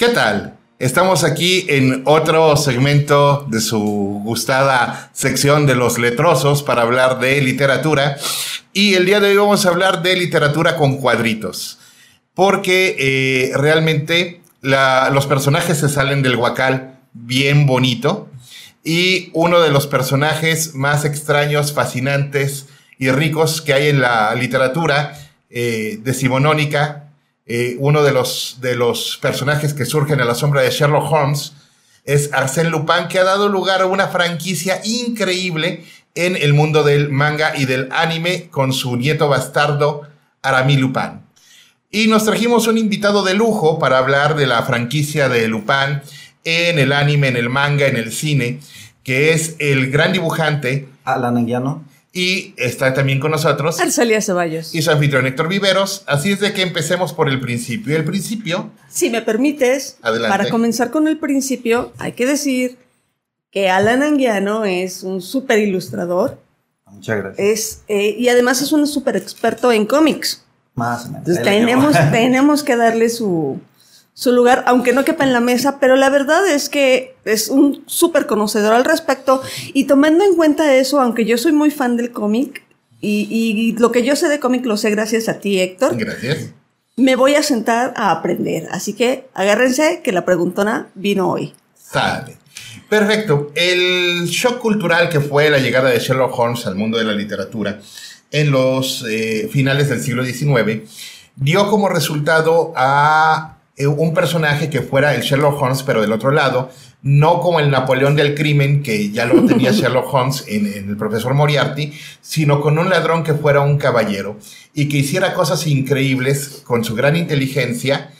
¿Qué tal? Estamos aquí en otro segmento de su gustada sección de los letrosos para hablar de literatura. Y el día de hoy vamos a hablar de literatura con cuadritos. Porque eh, realmente los personajes se salen del guacal bien bonito. Y uno de los personajes más extraños, fascinantes y ricos que hay en la literatura eh, decimonónica, eh, uno de los, de los personajes que surgen a la sombra de Sherlock Holmes, es Arsène Lupin, que ha dado lugar a una franquicia increíble en el mundo del manga y del anime con su nieto bastardo Aramis Lupin. Y nos trajimos un invitado de lujo para hablar de la franquicia de Lupin en el anime, en el manga, en el cine, que es el gran dibujante Alan Anguiano. Y está también con nosotros Arcelia Ceballos. Y su anfitrión Héctor Viveros. Así es de que empecemos por el principio. El principio. Si me permites, para comenzar con el principio, hay que decir que Alan Anguiano es un súper ilustrador. Muchas gracias. Es, eh, y además es un súper experto en cómics. Más o menos. Entonces tenemos, tenemos que darle su, su lugar, aunque no quepa en la mesa, pero la verdad es que es un súper conocedor al respecto y tomando en cuenta eso, aunque yo soy muy fan del cómic y, lo que yo sé de cómic lo sé gracias a ti, Héctor. Gracias. Me voy a sentar a aprender, así que agárrense que la preguntona vino hoy. Sale. Perfecto. El shock cultural que fue la llegada de Sherlock Holmes al mundo de la literatura en los eh, finales del siglo XIX dio como resultado a un personaje que fuera el Sherlock Holmes, pero del otro lado, no como el Napoleón del crimen, que ya lo tenía Sherlock Holmes en, el profesor Moriarty, sino con un ladrón que fuera un caballero y que hiciera cosas increíbles con su gran inteligencia,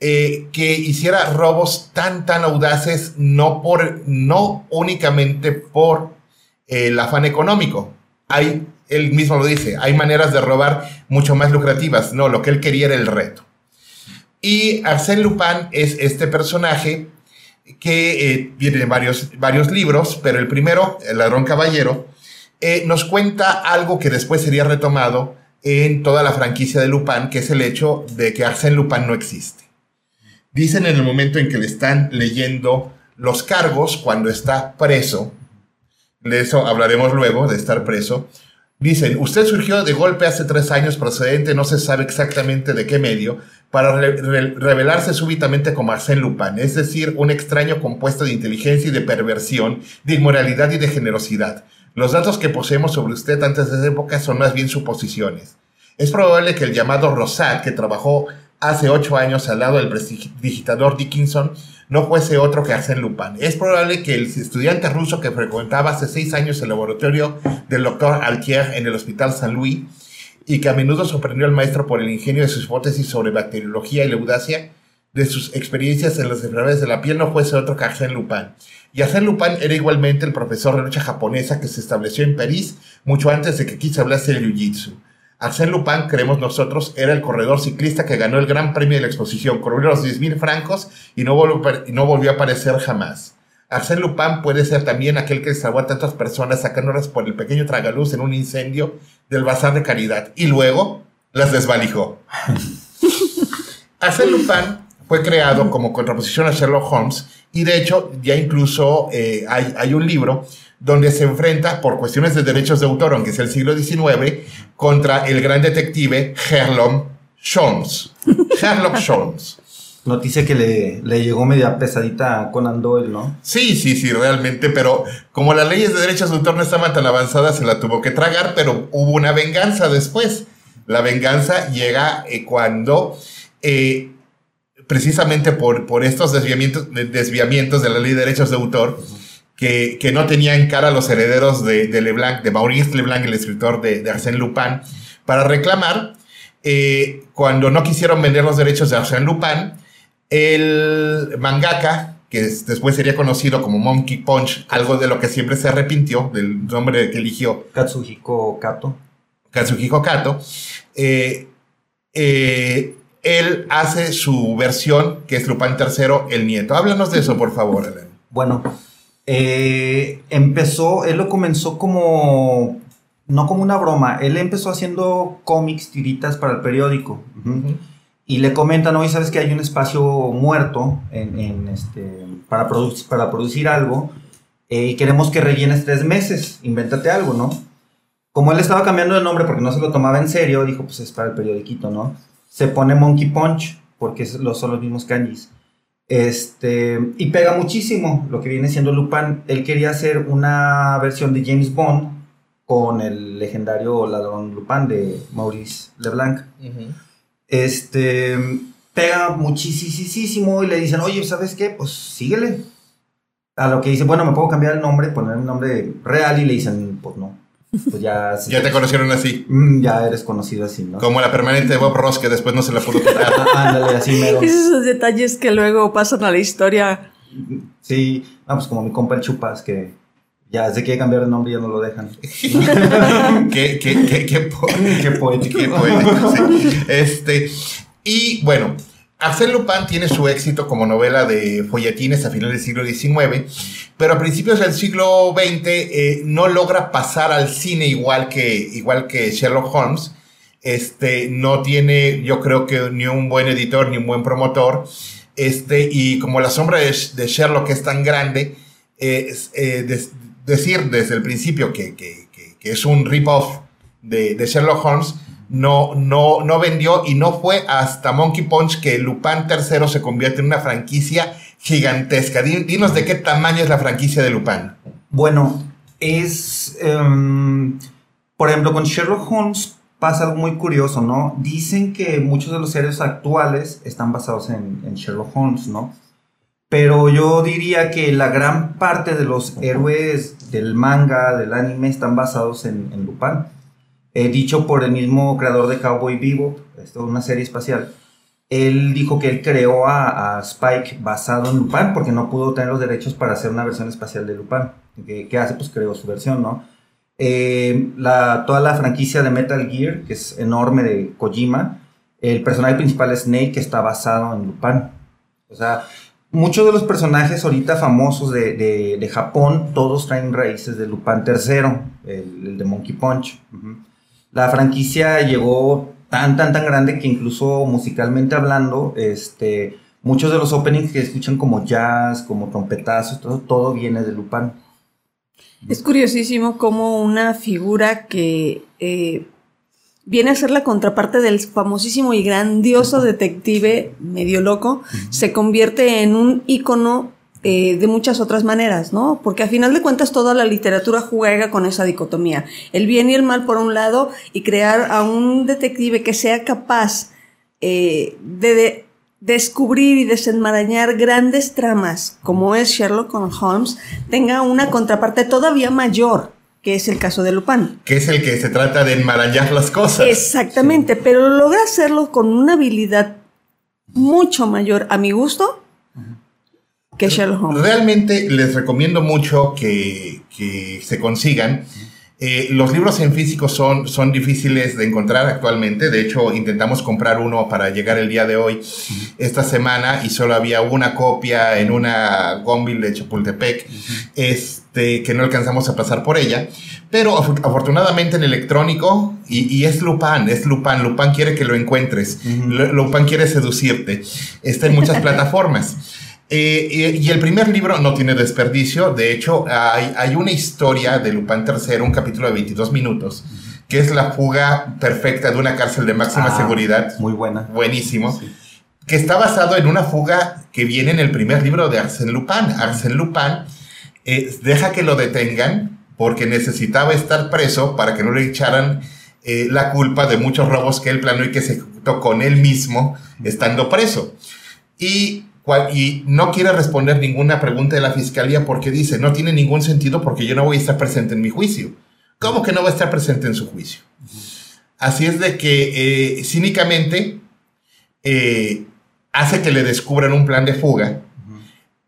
eh, que hiciera robos tan, tan audaces, no, por, no únicamente por el afán económico. Hay, él mismo lo dice, hay maneras de robar mucho más lucrativas. No, lo que él quería era el reto. Y Arsène Lupin es este personaje que eh, viene en varios, varios libros, pero el primero, El ladrón caballero, eh, nos cuenta algo que después sería retomado en toda la franquicia de Lupin, que es el hecho de que Arsène Lupin no existe. Dicen en el momento en que le están leyendo los cargos cuando está preso, de eso hablaremos luego, de estar preso, Dicen, usted surgió de golpe hace tres años procedente, no se sabe exactamente de qué medio, para revelarse súbitamente como Arsène Lupin, es decir, un extraño compuesto de inteligencia y de perversión, de inmoralidad y de generosidad. Los datos que poseemos sobre usted antes de esa época son más bien suposiciones. Es probable que el llamado Rosat, que trabajó hace ocho años al lado del digitador Dickinson, no fuese otro que Arsène Lupin. Es probable que el estudiante ruso que frecuentaba hace seis años el laboratorio del doctor Altier en el Hospital San Luis y que a menudo sorprendió al maestro por el ingenio de sus hipótesis sobre bacteriología y la audacia de sus experiencias en las enfermedades de la piel no fuese otro que Arsène Lupin. Y Arsène Lupin era igualmente el profesor de lucha japonesa que se estableció en París mucho antes de que aquí se hablase de Jiu-Jitsu. Arsène Lupin, creemos nosotros, era el corredor ciclista que ganó el gran premio de la exposición, cobró los 10.000 francos y no, volvió, y no volvió a aparecer jamás. Arsène Lupin puede ser también aquel que salvó a tantas personas sacándolas por el pequeño tragaluz en un incendio del bazar de caridad y luego las desvalijó. Arsène Lupin fue creado como contraposición a Sherlock Holmes y de hecho ya incluso eh, hay, hay, un libro donde se enfrenta por cuestiones de derechos de autor, aunque es el siglo XIX, contra el gran detective Sherlock Holmes. Sherlock Holmes. Noticia que le, le, llegó media pesadita a Conan Doyle, ¿no? Sí, sí, sí, realmente, pero como las leyes de derechos de autor no estaban tan avanzadas, se la tuvo que tragar, pero hubo una venganza después. La venganza llega eh, cuando, eh, precisamente por, por estos desviamientos, desviamientos de la ley de derechos de autor, que, que, no tenían cara a los herederos de, de, Leblanc, de Maurice Leblanc, el escritor de, Arsène Lupin, para reclamar, eh, cuando no quisieron vender los derechos de Arsène Lupin, el mangaka, que después sería conocido como Monkey Punch, algo de lo que siempre se arrepintió, del nombre que eligió. Katsuhiko Kato. Katsuhiko Kato. Eh, eh, él hace su versión, que es Lupin III, el nieto. Háblanos de eso, por favor, Ellen. Bueno, eh, empezó, él lo comenzó como, no como una broma, él empezó haciendo cómics, tiritas para el periódico y le comentan, oye, ¿sabes que hay un espacio muerto en, en este, para, produ- para producir algo? eh, y queremos que rellenes tres meses, invéntate algo, ¿no? Como él estaba cambiando de nombre porque no se lo tomaba en serio, dijo, pues es para el periodiquito, ¿no? Se pone Monkey Punch, porque son los mismos kanjis. Este, y pega muchísimo lo que viene siendo Lupin. Él quería hacer una versión de James Bond con el legendario ladrón Lupin de Maurice Leblanc este, pega muchísimo y le dicen, oye, ¿sabes qué? Pues síguele. A lo que dice, bueno, me puedo cambiar el nombre, poner un nombre real y le dicen, pues no. Pues ya, Ya te conocieron así. Mm, ya eres conocido así, ¿no? Como la permanente de Bob Ross que después no se la pudo quitar. Ah, Ándale, así mero. Esos detalles que luego pasan a la historia. Sí, ah, pues como mi compa el Chupas, que ya se quiere cambiar el nombre y ya no lo dejan. qué, qué, qué, qué po- Qué poético. Qué poético, sí. Este, y bueno, Arsène Lupin tiene su éxito como novela de folletines a finales del siglo XIX, pero a principios del siglo XX eh, no logra pasar al cine igual que, igual que Sherlock Holmes. Este, no tiene, yo creo que ni un buen editor ni un buen promotor. Este, y como la sombra de, de Sherlock es tan grande, eh, eh, decir desde el principio que, que- que- es un rip-off de, Sherlock Holmes no, no, no vendió y no fue hasta Monkey Punch que Lupin III se convierte en una franquicia gigantesca. Di- Dinos de qué tamaño es la franquicia de Lupin. Bueno, es. em, por ejemplo, con Sherlock Holmes pasa algo muy curioso, ¿no? Dicen que muchos de los héroes actuales están basados en, en Sherlock Holmes, ¿no? Pero yo diría que la gran parte de los héroes del manga, del anime, están basados en, en Lupin. Eh, dicho por el mismo creador de Cowboy Bebop, esto es una serie espacial. Él dijo que él creó a, Spike basado en Lupin porque no pudo tener los derechos para hacer una versión espacial de Lupin. ¿Qué, qué hace? Pues creó su versión, ¿no? Eh, la, toda la franquicia de Metal Gear, que es enorme de Kojima, el personaje principal es Snake, que está basado en Lupin. O sea, muchos de los personajes ahorita famosos de, de- de Japón, todos traen raíces de Lupin III, el, el de Monkey Punch. La franquicia llegó tan, tan, tan grande que incluso musicalmente hablando, este, muchos de los openings que escuchan como jazz, como trompetazos, todo, todo viene de Lupin. Es curiosísimo cómo una figura que eh, viene a ser la contraparte del famosísimo y grandioso detective medio loco, se convierte en un ícono eh, de muchas otras maneras, ¿no? Porque a final de cuentas toda la literatura juega con esa dicotomía. El bien y el mal por un lado y crear a un detective que sea capaz eh, de, de descubrir y desenmarañar grandes tramas, como es Sherlock Holmes, tenga una contraparte todavía mayor, que es el caso de Lupin. Que es el que se trata de enmarañar las cosas. Exactamente, pero logra hacerlo con una habilidad mucho mayor a mi gusto que Sherlock Holmes. Realmente les recomiendo mucho que, que se consigan. Eh, los libros en físico son, son difíciles de encontrar actualmente. De hecho, intentamos comprar uno para llegar el día de hoy, esta semana, y solo había una copia en una Gonville de Chapultepec, este, que no alcanzamos a pasar por ella. Pero af- afortunadamente en electrónico, y, y es Lupin, es Lupin. Lupin quiere que lo encuentres. Ujú. Lu- Lupin quiere seducirte. Está en muchas plataformas. Eh, y, y el primer libro no tiene desperdicio. De hecho, hay, hay una historia de Lupin III, un capítulo de 22 minutos, que es la fuga perfecta de una cárcel de máxima Ah, seguridad. Muy buena. Buenísimo. Sí. Que está basado en una fuga que viene en el primer libro de Arsène Lupin. Arsène Lupin eh, deja que lo detengan porque necesitaba estar preso para que no le echaran eh, la culpa de muchos robos que él planeó y que se ejecutó con él mismo estando preso. Y, y no quiere responder ninguna pregunta de la fiscalía porque dice, no tiene ningún sentido porque yo no voy a estar presente en mi juicio. ¿Cómo que no va a estar presente en su juicio? Así es de que eh, cínicamente eh, hace que le descubran un plan de fuga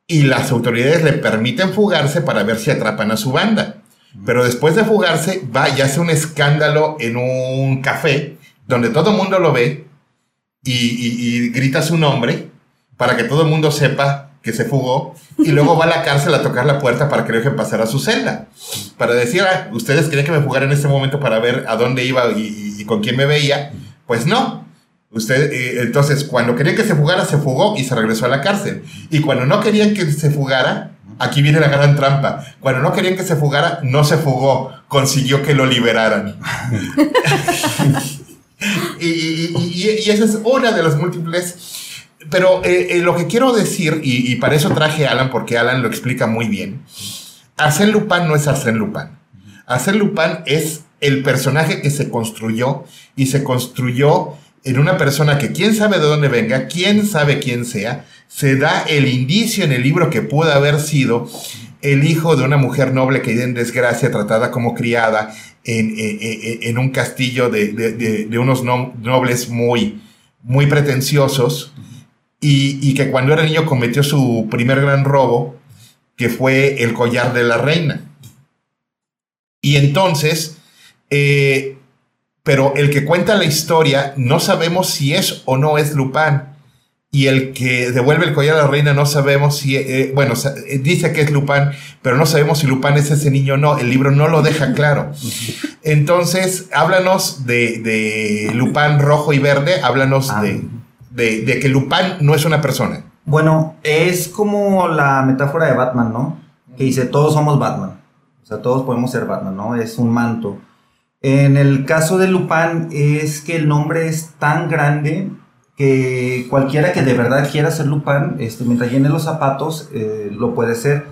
y las autoridades le permiten fugarse para ver si atrapan a su banda. Pero después de fugarse, va y hace un escándalo en un café donde todo el mundo lo ve y grita su nombre para que todo el mundo sepa que se fugó y luego va a la cárcel a tocar la puerta para que le dejen pasar a su celda. Para decir, "Ah, ustedes querían que me fugara en este momento para ver a dónde iba y, y- y con quién me veía. Pues no. Usted, eh, entonces, cuando querían que se fugara, se fugó y se regresó a la cárcel. Y cuando no querían que se fugara, aquí viene la gran trampa. Cuando no querían que se fugara, no se fugó, consiguió que lo liberaran. y, esa es una de las múltiples. Pero eh, eh, lo que quiero decir, y, para eso traje a Alan, porque Alan lo explica muy bien. Arsène Lupin no es Arsène Lupin. Arsène Lupin es el personaje que se construyó y se construyó en una persona que quién sabe de dónde venga, quién sabe quién sea, se da el indicio en el libro que pudo haber sido el hijo de una mujer noble que en desgracia, tratada como criada en, en, un castillo de, de, de, unos nobles muy, muy pretenciosos, y, y, que cuando era niño cometió su primer gran robo, que fue el collar de la reina. Y entonces, eh, pero el que cuenta la historia no sabemos si es o no es Lupin. Y el que devuelve el collar a la reina no sabemos si, eh, bueno, eh, dice que es Lupin, pero no sabemos si Lupin es ese niño o no. El libro no lo deja claro. Entonces, háblanos de, de Lupin rojo y verde, háblanos ah. de, de, que Lupin no es una persona. Bueno, es como la metáfora de Batman, ¿no? Que dice, todos somos Batman. O sea, todos podemos ser Batman, ¿no? Es un manto. En el caso de Lupin es que el nombre es tan grande que cualquiera que de verdad quiera ser Lupin, este, mientras llene los zapatos, eh, lo puede ser.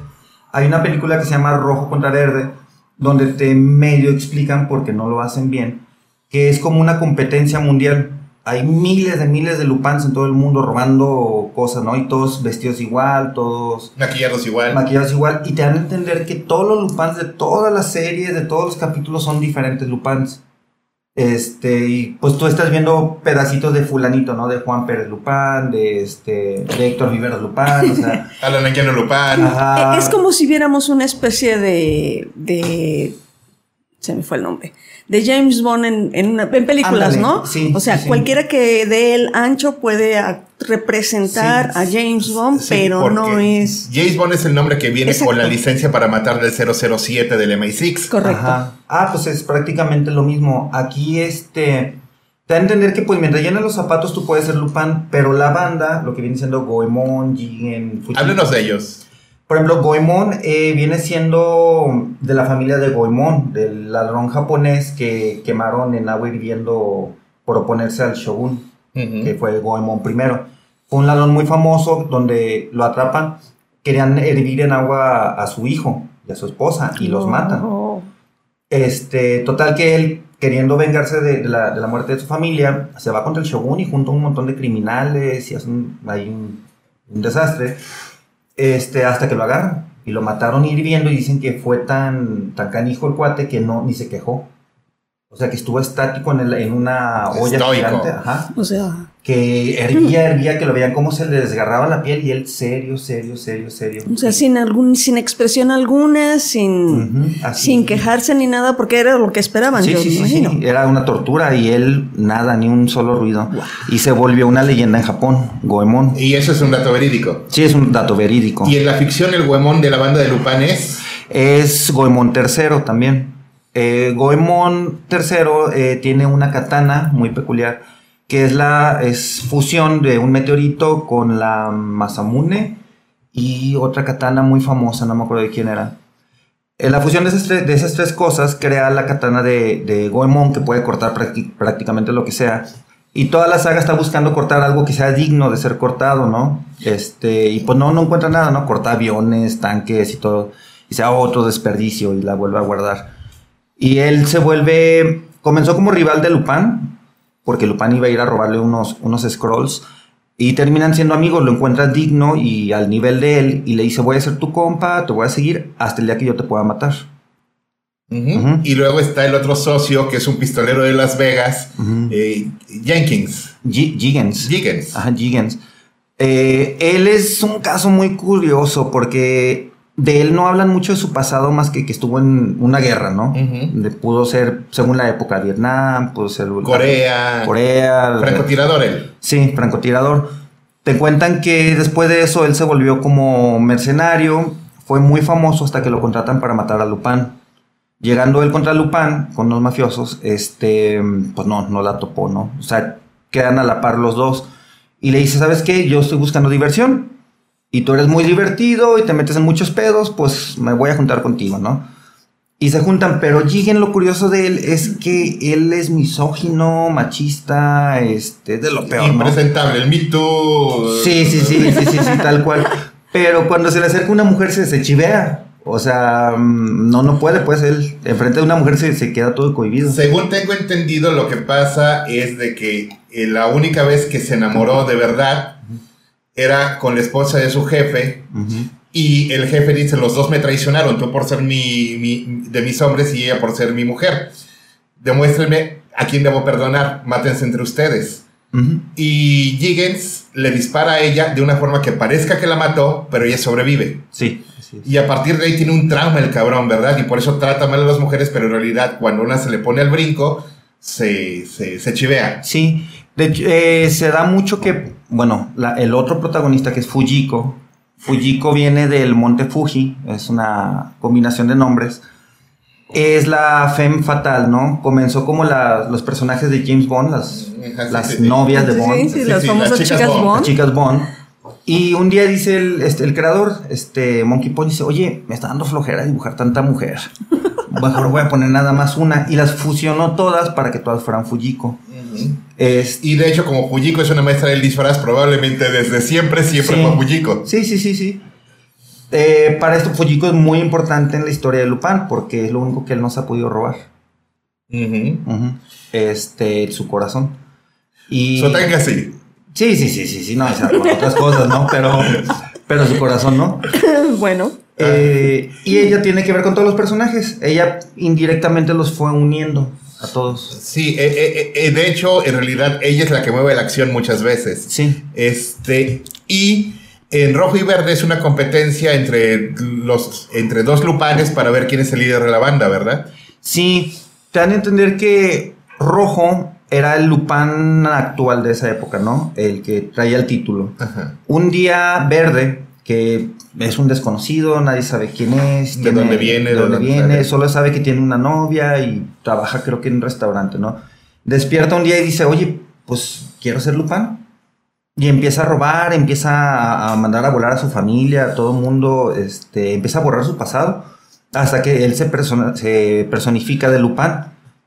Hay una película que se llama Rojo contra Verde, donde te medio explican, porque no lo hacen bien, que es como una competencia mundial hay miles de miles de Lupans en todo el mundo robando cosas, ¿no? Y todos vestidos igual, todos... Maquillados igual. Maquillados igual. Y te dan a entender que todos los Lupans de todas las series, de todos los capítulos son diferentes Lupans. Este, y pues tú estás viendo pedacitos de fulanito, ¿no? De Juan Pérez Lupán, de este, de Héctor Viveros Lupán, o sea... Alan Lupán. Ajá. Es como si viéramos una especie de... de... se me fue el nombre de James Bond en, en, películas, ¿no? Sí, o sea, cualquiera que dé el ancho puede representar a James Bond, pero no es... James Bond es el nombre que viene con la licencia para matar del 007 del MI6. Correcto. Ah, pues es prácticamente lo mismo. Aquí este... Te da a entender que pues mientras llenas los zapatos tú puedes ser Lupin, pero la banda, lo que viene siendo Goemon, Jigen... Háblenos de ellos. Por ejemplo, Goemon eh, viene siendo de la familia de Goemon, del ladrón japonés que quemaron en agua hirviendo por oponerse al shogun, que fue Goemon primero. Fue un ladrón muy famoso donde lo atrapan, querían hervir en agua a su hijo y a su esposa y los matan. Este, total que él, queriendo vengarse de, la, muerte de su familia, se va contra el shogun y junto a un montón de criminales y hacen ahí un desastre este, hasta que lo agarran. Y lo mataron hirviendo y dicen que fue tan, tan canijo el cuate que no, ni se quejó. O sea, que estuvo estático en, en una olla gigante. Ajá. O sea. Que hervía, hervía, que lo veían cómo se le desgarraba la piel y él serio, serio, serio, serio. O sea, sin algún, sin expresión alguna, sin, sin quejarse ni nada, porque era lo que esperaban, sí, sí, sí, Era una tortura y él nada, ni un solo ruido. Y se volvió una leyenda en Japón, Goemon. Y eso es un dato verídico. Sí, es un dato verídico. Y en la ficción el Goemon de la banda de Lupin es... Es Goemon III también. Eh, Goemon III eh, tiene una katana muy peculiar, que es la es fusión de un meteorito con la Masamune y otra katana muy famosa, no me acuerdo de quién era. Eh, la fusión de esas, tres, cosas crea la katana de, Goemon que puede cortar prácticamente lo que sea. Y toda la saga está buscando cortar algo que sea digno de ser cortado, ¿no? Este, y pues no, no encuentra nada, ¿no? Corta aviones, tanques y todo. Y sea otro desperdicio y la vuelve a guardar. Y él se vuelve, comenzó como rival de Lupin, porque Lupin iba a ir a robarle unos, unos scrolls, y terminan siendo amigos, lo encuentra digno y al nivel de él, y le dice, voy a ser tu compa, te voy a seguir hasta el día que yo te pueda matar. Y luego está el otro socio, que es un pistolero de Las Vegas, eh, Jenkins. Jiggins. Ajá, Jiggins. Eh, él es un caso muy curioso porque de él no hablan mucho de su pasado más que que estuvo en una guerra, ¿no? pudo ser, según la época, Vietnam, pudo ser... Corea. Corea. Francotirador él. Sí, francotirador. Te cuentan que después de eso él se volvió como mercenario, fue muy famoso hasta que lo contratan para matar a Lupin. Llegando él contra Lupin con los mafiosos, este, pues no, no la topó, ¿no? O sea, quedan a la par los dos. Y le dice, ¿sabes qué? Yo estoy buscando diversión. Y tú eres muy divertido y te metes en muchos pedos, pues me voy a juntar contigo, ¿no? Y se juntan, pero Jigen lo curioso de él es que él es misógino, machista, este, de lo peor, ¿no? Impresentable, el Me Too. Sí, sí, sí, sí, sí, sí, tal cual. Pero cuando se le acerca una mujer se, se chivea. O sea, mm, no, no puede, pues él, enfrente de una mujer se, se queda todo cohibido. Según tengo entendido, lo que pasa es de que eh, la única vez que se enamoró de verdad era con la esposa de su jefe. Y el jefe dice, los dos me traicionaron, tú por ser mi, mi- de mis hombres y ella por ser mi mujer. Demuéstrenme a quién debo perdonar, mátense entre ustedes. Y Jiggins le dispara a ella de una forma que parezca que la mató, pero ella sobrevive. Sí. Y a partir de ahí tiene un trauma el cabrón, ¿verdad? Y por eso trata mal a las mujeres, pero en realidad cuando una se le pone al brinco, se, se, se chivea. Sí, de eh, se da mucho que, bueno, la- el otro protagonista que es Fujiko, Fujiko viene del monte Fuji, es una combinación de nombres, es la femme fatal, ¿no? Comenzó como la- los personajes de James Bond, las, Ajá, sí, las sí, sí. novias de Bond. sí, Sí, las famosas chicas chicas Bond. Bond. las chicas Bond. Y un día dice el, este, el creador, este Monkey Punch, dice, oye, me está dando flojera dibujar tanta mujer. Mejor voy a poner nada más una. Y las fusionó todas para que todas fueran Fujiko. Y de hecho, como Fujiko es una maestra del disfraz, probablemente desde siempre, siempre Sí. fue Fujiko. Sí, sí, sí, sí. Eh, para esto, Fujiko es muy importante en la historia de Lupin porque es lo único que él no se ha podido robar. Ujú. Ujú. Este, su corazón. Y... Sotenga sí. Sí, sí, sí, sí, sí, no, o sea, con otras cosas, ¿no? Pero, pero su corazón, ¿no? bueno, Eh, y ella tiene que ver con todos los personajes. Ella indirectamente los fue uniendo a todos. Sí, eh, eh, eh, de hecho, en realidad ella es la que mueve la acción muchas veces. Sí. Este, y en rojo y verde es una competencia entre los entre dos lupanes para ver quién es el líder de la banda, ¿verdad? Sí, te dan a entender que Rojo era el Lupin actual de esa época, ¿no? El que traía el título. Ajá. Un día verde, que es un desconocido, nadie sabe quién es. De dónde viene, de de dónde dónde viene, sale. solo sabe que tiene una novia y trabaja creo que en un restaurante, ¿no? Despierta un día y dice, oye, pues quiero ser Lupin. Y empieza a robar, empieza a, a mandar a volar a su familia, a todo el mundo, este, empieza a borrar su pasado, hasta que él se, persona- se personifica de Lupin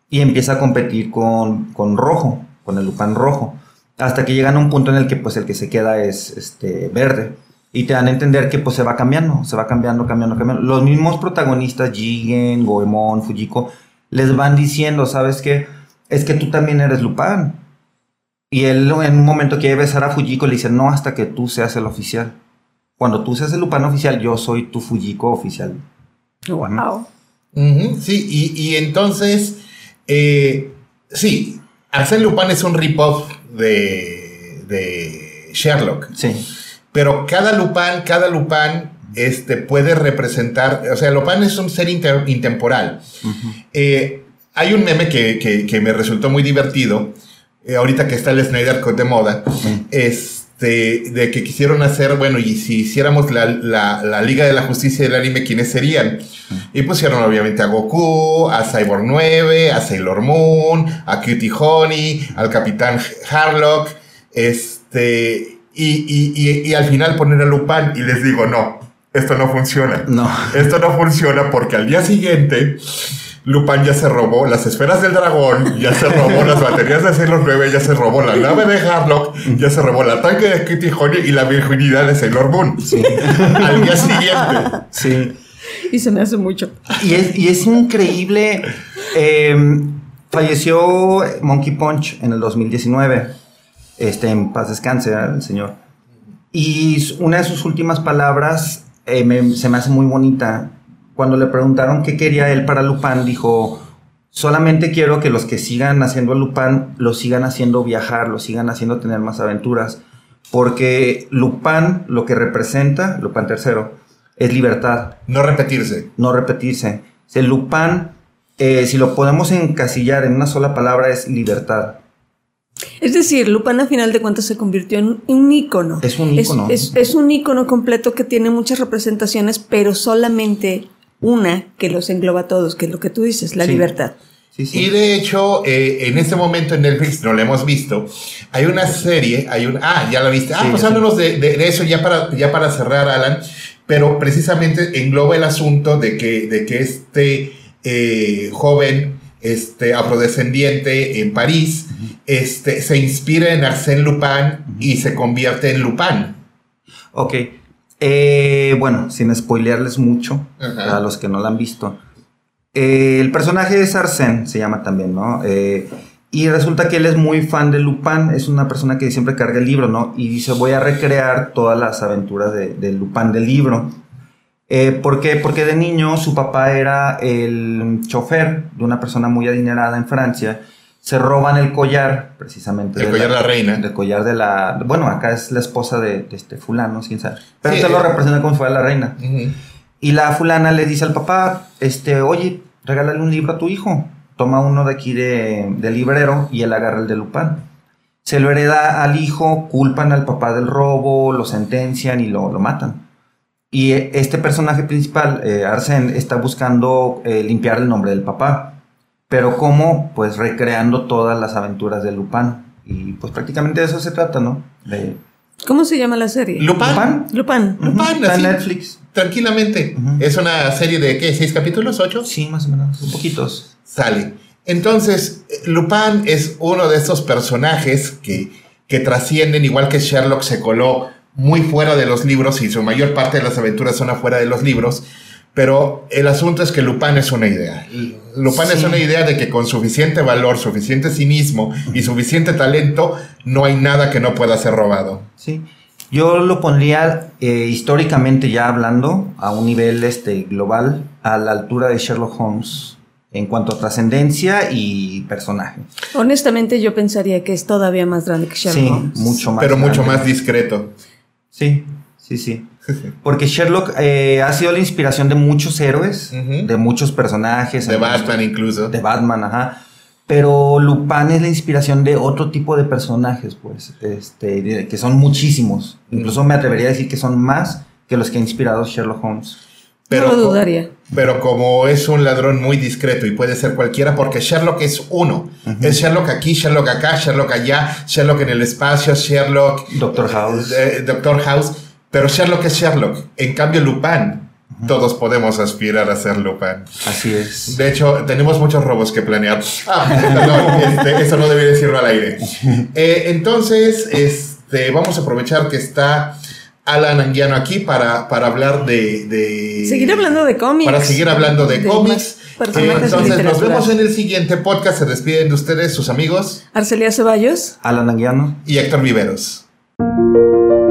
y empieza a competir con, con Rojo, con el Lupin Rojo, hasta que llegan a un punto en el que pues el que se queda es este, verde. Y te dan a entender que pues se va cambiando, se va cambiando, cambiando, cambiando. Los mismos protagonistas, Jigen, Goemon, Fujiko, les van diciendo, ¿sabes qué? Es que tú también eres Lupin. Y él en un momento quiere besar a Fujiko, le dice, no, hasta que tú seas el oficial. Cuando tú seas el Lupin oficial, yo soy tu Fujiko oficial. wow. Sí, y, y entonces, eh, sí, Arsène Lupin es un rip-off de, de Sherlock. Sí. Pero cada Lupin, cada Lupin este, puede representar, o sea, Lupin es un ser inter- intemporal. Eh, hay un meme que, que- que me resultó muy divertido, eh, ahorita que está el Snyder Cut de moda, este, de que quisieron hacer, bueno, y si hiciéramos la, la- la Liga de la Justicia del anime, ¿quiénes serían? Y pusieron obviamente a Goku, a Cyborg 9, a Sailor Moon, a Cutie Honey, al Capitán Harlock, este, y, y- y- y al final poner a Lupin y les digo, no, esto no funciona. No. Esto no funciona porque al día siguiente Lupin ya se robó las esferas del dragón, ya se robó las baterías de Sailor 9, ya se robó la nave de Harlock, ya se robó el tanque de Kitty Honey y la virginidad de Sailor Moon. Al día siguiente. Sí. Y se me hace mucho. Y es, y es increíble. eh, falleció Monkey Punch en el 2019. Este, en paz descanse ¿verdad? el señor. Y una de sus últimas palabras eh, me- se me hace muy bonita. Cuando le preguntaron qué quería él para Lupin, dijo: Solamente quiero que los que sigan haciendo a Lupin lo sigan haciendo viajar, lo sigan haciendo tener más aventuras. Porque Lupin, lo que representa, Lupin III, es libertad No repetirse. no repetirse. El Lupin, eh, si lo podemos encasillar en una sola palabra, es libertad. Es decir, Lupin a final de cuentas se convirtió en un ícono. Es un ícono. Es, es un ícono completo que tiene muchas representaciones, pero solamente una que los engloba a todos, que es lo que tú dices, la Sí. libertad. Sí, sí. Y de hecho, eh, en este momento en Netflix, no lo hemos visto, hay una serie, hay un... Ah, ya la viste. Ah, Sí, pues sí. háblanos de, de- de eso ya para, ya para cerrar, Alan. Pero precisamente engloba el asunto de que, de que este eh, joven este, afrodescendiente en París este, se inspira en Arsène Lupin y se convierte en Lupin. Ok. Eh, bueno, sin spoilearles mucho a los que no la han visto. Eh, el personaje es Arsène, se llama también, ¿no? Eh, y resulta que él es muy fan de Lupin, es una persona que siempre carga el libro, ¿no? Y dice, voy a recrear todas las aventuras de, de Lupin del libro. Eh, ¿Por qué? Porque de niño su papá era el chofer de una persona muy adinerada en Francia. Se roban el collar, precisamente. El de collar de la reina. El collar de la... Bueno, acá es la esposa de, de este fulano, quién sabe. Pero Sí, te lo representa como si fuera la reina. Y la fulana le dice al papá, este, oye, regálale un libro a tu hijo. Toma uno de aquí de, del librero y él agarra el de Lupin. Se lo hereda al hijo, culpan al papá del robo, lo sentencian y lo, lo matan. Y eh, este personaje principal, eh, Arsène, está buscando eh, limpiar el nombre del papá. Pero ¿cómo? Pues recreando todas las aventuras de Lupin. Y pues prácticamente de eso se trata, ¿no? De ¿Cómo se llama la serie? Lupin. Lupin. Lupin. Está en Netflix. Tranquilamente. Es una serie de, ¿qué? ¿Seis capítulos? ¿Ocho? Sí, más o menos, un poquitos. sale. Entonces, Lupin es uno de estos personajes que, que trascienden, igual que Sherlock se coló muy fuera de los libros y su mayor parte de las aventuras son afuera de los libros. Pero el asunto es que Lupin es una idea. Lupin es una idea de que con suficiente valor, suficiente cinismo y suficiente talento, no hay nada que no pueda ser robado. Sí. Yo lo pondría eh, históricamente ya hablando a un nivel este, global a la altura de Sherlock Holmes en cuanto a trascendencia y personaje. Honestamente, yo pensaría que es todavía más grande que Sherlock sí, Holmes. mucho más. pero mucho más discreto. Sí, sí, sí. Porque Sherlock eh, ha sido la inspiración de muchos héroes, de muchos personajes. De Batman incluso. De Batman, ajá. Pero Lupin es la inspiración de otro tipo de personajes, pues, este, que son muchísimos. Incluso me atrevería a decir que son más que los que ha inspirado Sherlock Holmes. No lo dudaría. Pero como es un ladrón muy discreto y puede ser cualquiera, porque Sherlock es uno. Es Sherlock aquí, Sherlock acá, Sherlock allá, Sherlock en el espacio, Sherlock. Doctor House. eh, Doctor House. Pero Sherlock es Sherlock. En cambio, Lupin. Todos podemos aspirar a ser Lupin. Así es. De hecho, tenemos muchos robos que planear. Ah, perdón, este, eso no debí decirlo al aire. Eh, entonces, este, vamos a aprovechar que está Alan Anguiano aquí para, para hablar de, de- Seguir hablando de cómics. Para seguir hablando de, De cómics. Eh, de entonces, nos vemos en el siguiente podcast. Se despiden de ustedes, sus amigos Arcelia Ceballos. Alan Anguiano. y Héctor Viveros. Thank